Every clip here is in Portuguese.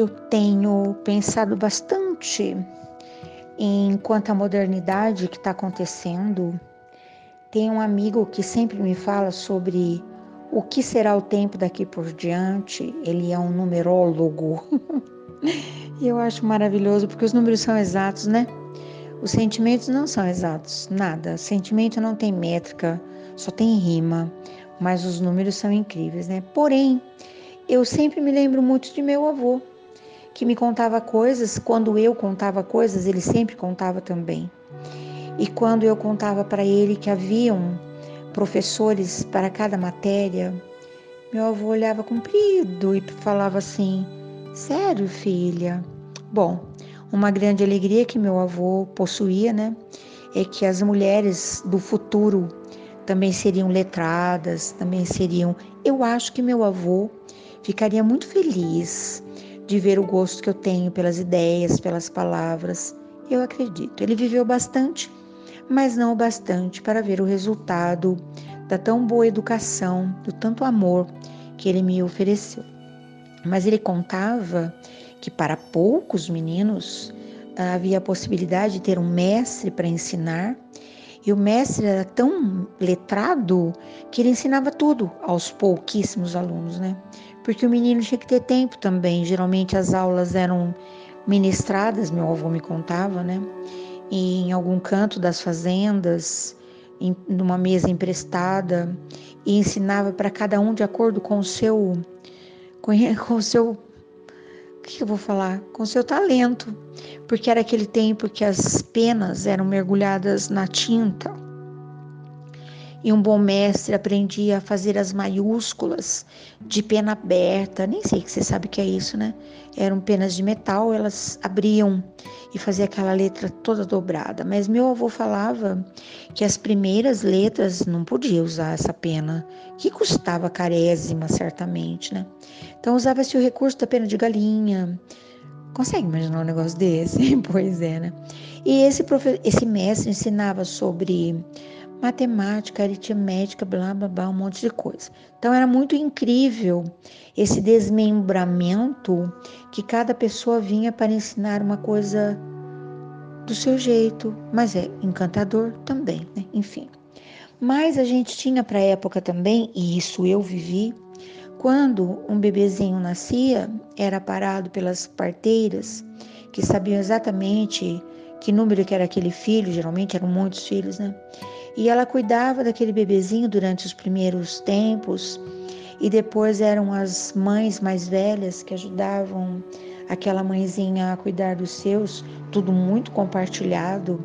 eu tenho pensado bastante em quanto à modernidade que está acontecendo. Tem um amigo que sempre me fala sobre o que será o tempo daqui por diante. Ele é um numerólogo. e eu acho maravilhoso porque os números são exatos, né? Os sentimentos não são exatos, nada. Sentimento não tem métrica, só tem rima, mas os números são incríveis, né? Porém, eu sempre me lembro muito de meu avô, que me contava coisas, quando eu contava coisas, ele sempre contava também. E quando eu contava para ele que haviam professores para cada matéria, meu avô olhava comprido e falava assim: Sério, filha? Bom, uma grande alegria que meu avô possuía, né? É que as mulheres do futuro também seriam letradas, também seriam. Eu acho que meu avô ficaria muito feliz de ver o gosto que eu tenho pelas ideias, pelas palavras. Eu acredito. Ele viveu bastante, mas não o bastante para ver o resultado da tão boa educação, do tanto amor que ele me ofereceu. Mas ele contava que para poucos meninos havia a possibilidade de ter um mestre para ensinar, e o mestre era tão letrado que ele ensinava tudo aos pouquíssimos alunos, né? Porque o menino tinha que ter tempo também. Geralmente as aulas eram ministradas, meu avô me contava, né? Em algum canto das fazendas, em numa mesa emprestada, e ensinava para cada um de acordo com o seu com, com o seu o que eu vou falar? Com o seu talento, porque era aquele tempo que as penas eram mergulhadas na tinta e um bom mestre aprendia a fazer as maiúsculas de pena aberta. Nem sei que você sabe o que é isso, né? Eram penas de metal, elas abriam e fazia aquela letra toda dobrada. Mas meu avô falava que as primeiras letras não podia usar essa pena, que custava carésima, certamente, né? Então usava-se o recurso da pena de galinha. Consegue imaginar um negócio desse? pois é, né? E esse, esse mestre ensinava sobre matemática, aritmética, blá blá blá, um monte de coisa. Então era muito incrível esse desmembramento que cada pessoa vinha para ensinar uma coisa do seu jeito, mas é encantador também, né? Enfim. Mas a gente tinha para a época também, e isso eu vivi, quando um bebezinho nascia, era parado pelas parteiras que sabiam exatamente que número que era aquele filho, geralmente eram muitos filhos, né? E ela cuidava daquele bebezinho durante os primeiros tempos, e depois eram as mães mais velhas que ajudavam aquela mãezinha a cuidar dos seus, tudo muito compartilhado.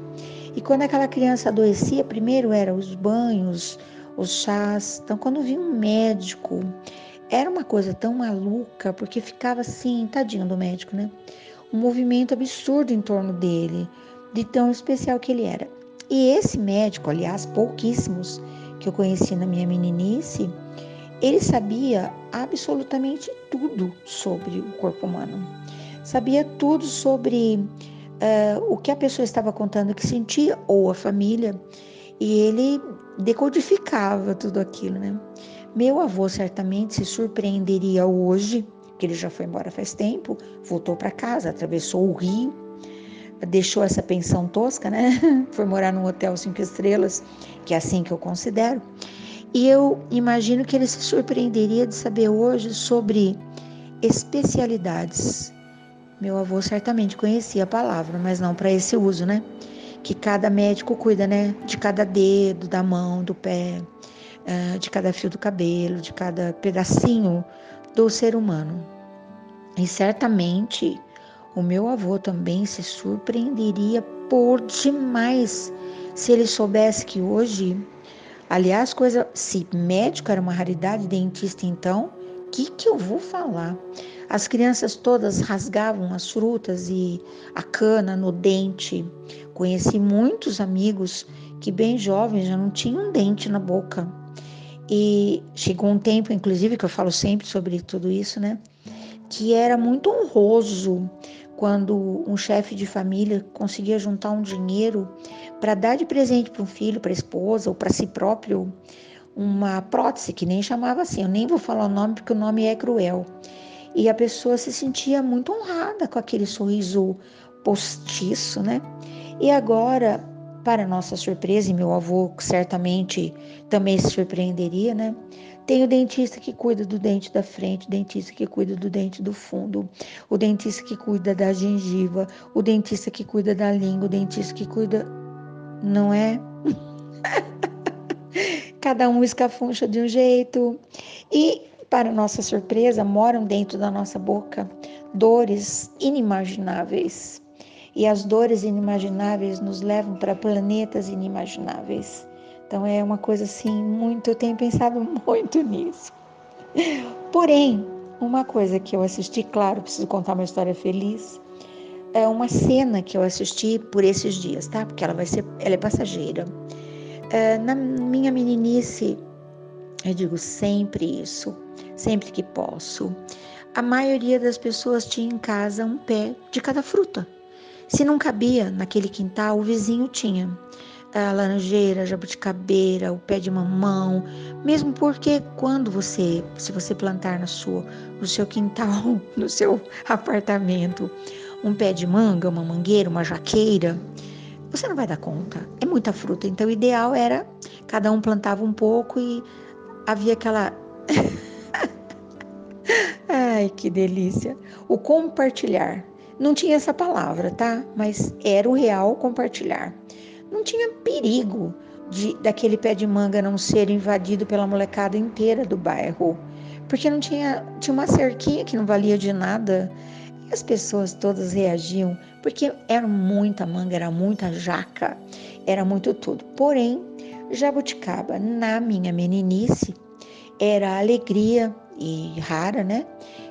E quando aquela criança adoecia, primeiro eram os banhos, os chás. Então, quando vinha um médico, era uma coisa tão maluca, porque ficava assim, tadinho do médico, né? Um movimento absurdo em torno dele, de tão especial que ele era. E esse médico, aliás, pouquíssimos que eu conheci na minha meninice, ele sabia absolutamente tudo sobre o corpo humano. Sabia tudo sobre uh, o que a pessoa estava contando que sentia, ou a família, e ele decodificava tudo aquilo, né? Meu avô certamente se surpreenderia hoje, que ele já foi embora faz tempo, voltou para casa, atravessou o rio deixou essa pensão tosca, né? Foi morar num hotel cinco estrelas, que é assim que eu considero. E eu imagino que ele se surpreenderia de saber hoje sobre especialidades. Meu avô certamente conhecia a palavra, mas não para esse uso, né? Que cada médico cuida, né? De cada dedo, da mão, do pé, ah, de cada fio do cabelo, de cada pedacinho do ser humano. E certamente o meu avô também se surpreenderia por demais se ele soubesse que hoje, aliás, coisa, se médico era uma raridade, dentista então, o que que eu vou falar? As crianças todas rasgavam as frutas e a cana no dente. Conheci muitos amigos que bem jovens já não tinham um dente na boca. E chegou um tempo, inclusive, que eu falo sempre sobre tudo isso, né? Que era muito honroso quando um chefe de família conseguia juntar um dinheiro para dar de presente para um filho, para a esposa ou para si próprio uma prótese, que nem chamava assim, eu nem vou falar o nome porque o nome é cruel. E a pessoa se sentia muito honrada com aquele sorriso postiço, né? E agora, para nossa surpresa, e meu avô certamente também se surpreenderia, né? Tem o dentista que cuida do dente da frente, o dentista que cuida do dente do fundo, o dentista que cuida da gengiva, o dentista que cuida da língua, o dentista que cuida. Não é? Cada um escafuncha de um jeito. E, para nossa surpresa, moram dentro da nossa boca dores inimagináveis. E as dores inimagináveis nos levam para planetas inimagináveis. Então é uma coisa assim, muito, eu tenho pensado muito nisso. Porém, uma coisa que eu assisti, claro, preciso contar uma história feliz. É uma cena que eu assisti por esses dias, tá? Porque ela vai ser, ela é passageira. É, na minha meninice, eu digo sempre isso, sempre que posso. A maioria das pessoas tinha em casa um pé de cada fruta. Se não cabia naquele quintal, o vizinho tinha a laranjeira, a jabuticabeira, o pé de mamão, mesmo porque quando você, se você plantar na sua, no seu quintal, no seu apartamento, um pé de manga, uma mangueira, uma jaqueira, você não vai dar conta. É muita fruta. Então, o ideal era cada um plantava um pouco e havia aquela. Ai, que delícia! O compartilhar. Não tinha essa palavra, tá? Mas era o real compartilhar não tinha perigo de daquele pé de manga não ser invadido pela molecada inteira do bairro, porque não tinha tinha uma cerquinha que não valia de nada. E as pessoas todas reagiam, porque era muita manga, era muita jaca, era muito tudo. Porém, jabuticaba, na minha meninice, era alegria e rara, né?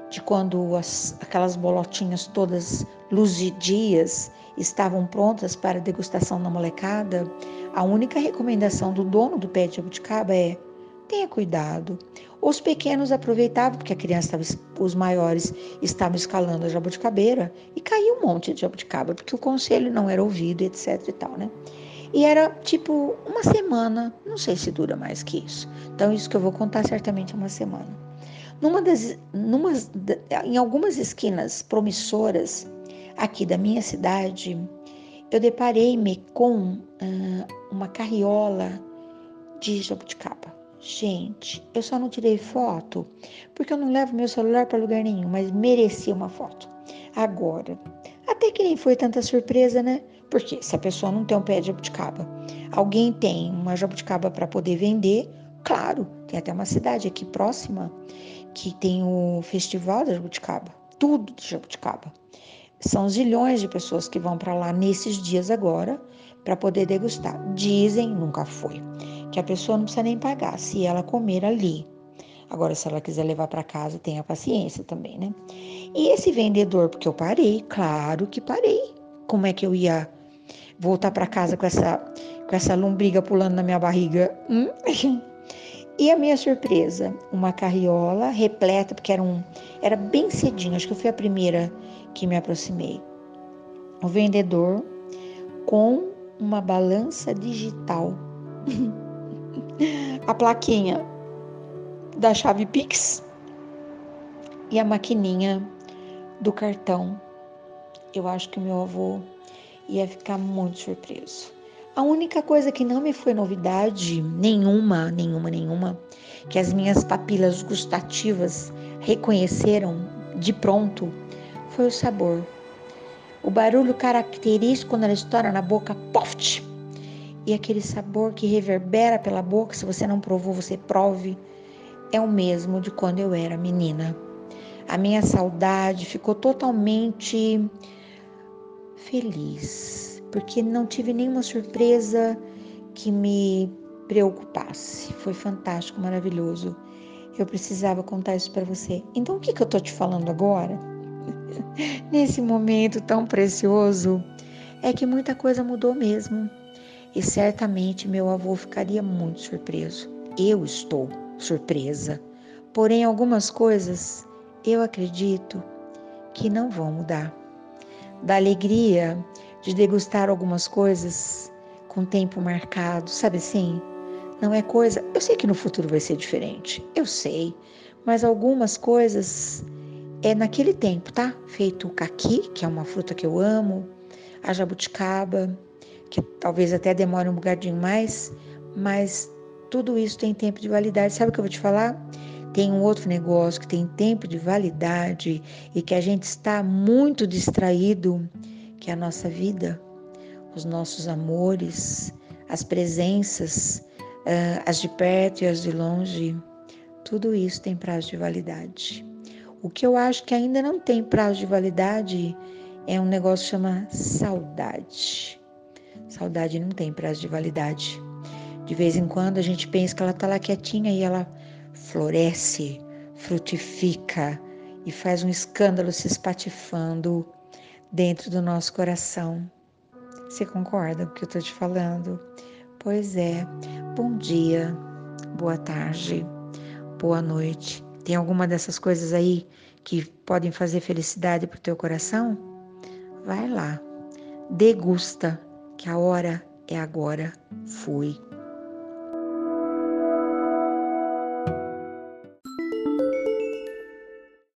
De quando as, aquelas bolotinhas todas luzidias estavam prontas para degustação na molecada, a única recomendação do dono do pé de jabuticaba é: tenha cuidado. Os pequenos aproveitavam porque a criança estava, os maiores estavam escalando a jabuticabeira e caiu um monte de jabuticaba porque o conselho não era ouvido, etc e tal, né? E era tipo uma semana, não sei se dura mais que isso. Então isso que eu vou contar certamente é uma semana. Numa das, numa, em algumas esquinas promissoras aqui da minha cidade, eu deparei-me com uh, uma carriola de jabuticaba. Gente, eu só não tirei foto porque eu não levo meu celular para lugar nenhum, mas merecia uma foto. Agora, até que nem foi tanta surpresa, né? Porque se a pessoa não tem um pé de jabuticaba, alguém tem uma jabuticaba para poder vender, claro, tem até uma cidade aqui próxima que tem o festival da jabuticaba, tudo de jabuticaba. São zilhões de pessoas que vão para lá nesses dias agora para poder degustar. Dizem, nunca foi, que a pessoa não precisa nem pagar se ela comer ali. Agora, se ela quiser levar para casa, tenha paciência também, né? E esse vendedor, porque eu parei, claro que parei. Como é que eu ia voltar para casa com essa, com essa lombriga pulando na minha barriga? Hum? E a minha surpresa, uma carriola repleta, porque era um, era bem cedinho, acho que eu fui a primeira que me aproximei. O vendedor com uma balança digital. a plaquinha da chave Pix e a maquininha do cartão. Eu acho que meu avô ia ficar muito surpreso. A única coisa que não me foi novidade, nenhuma, nenhuma, nenhuma, que as minhas papilas gustativas reconheceram de pronto, foi o sabor. O barulho característico quando ela estoura na boca, poft! E aquele sabor que reverbera pela boca, se você não provou, você prove, é o mesmo de quando eu era menina. A minha saudade ficou totalmente feliz porque não tive nenhuma surpresa que me preocupasse. Foi fantástico, maravilhoso. Eu precisava contar isso para você. Então, o que, que eu tô te falando agora? Nesse momento tão precioso, é que muita coisa mudou mesmo. E certamente meu avô ficaria muito surpreso. Eu estou surpresa. Porém, algumas coisas eu acredito que não vão mudar. Da alegria de degustar algumas coisas com tempo marcado, sabe assim? Não é coisa. Eu sei que no futuro vai ser diferente, eu sei, mas algumas coisas é naquele tempo, tá? Feito o caqui, que é uma fruta que eu amo, a jabuticaba, que talvez até demore um bocadinho mais, mas tudo isso tem tempo de validade. Sabe o que eu vou te falar? Tem um outro negócio que tem tempo de validade e que a gente está muito distraído, que é a nossa vida, os nossos amores, as presenças, uh, as de perto e as de longe. Tudo isso tem prazo de validade. O que eu acho que ainda não tem prazo de validade é um negócio que chama saudade. Saudade não tem prazo de validade. De vez em quando a gente pensa que ela está lá quietinha e ela floresce, frutifica e faz um escândalo se espatifando dentro do nosso coração. Você concorda com o que eu estou te falando? Pois é. Bom dia, boa tarde, boa noite. Tem alguma dessas coisas aí que podem fazer felicidade para o teu coração? Vai lá, degusta, que a hora é agora. Fui.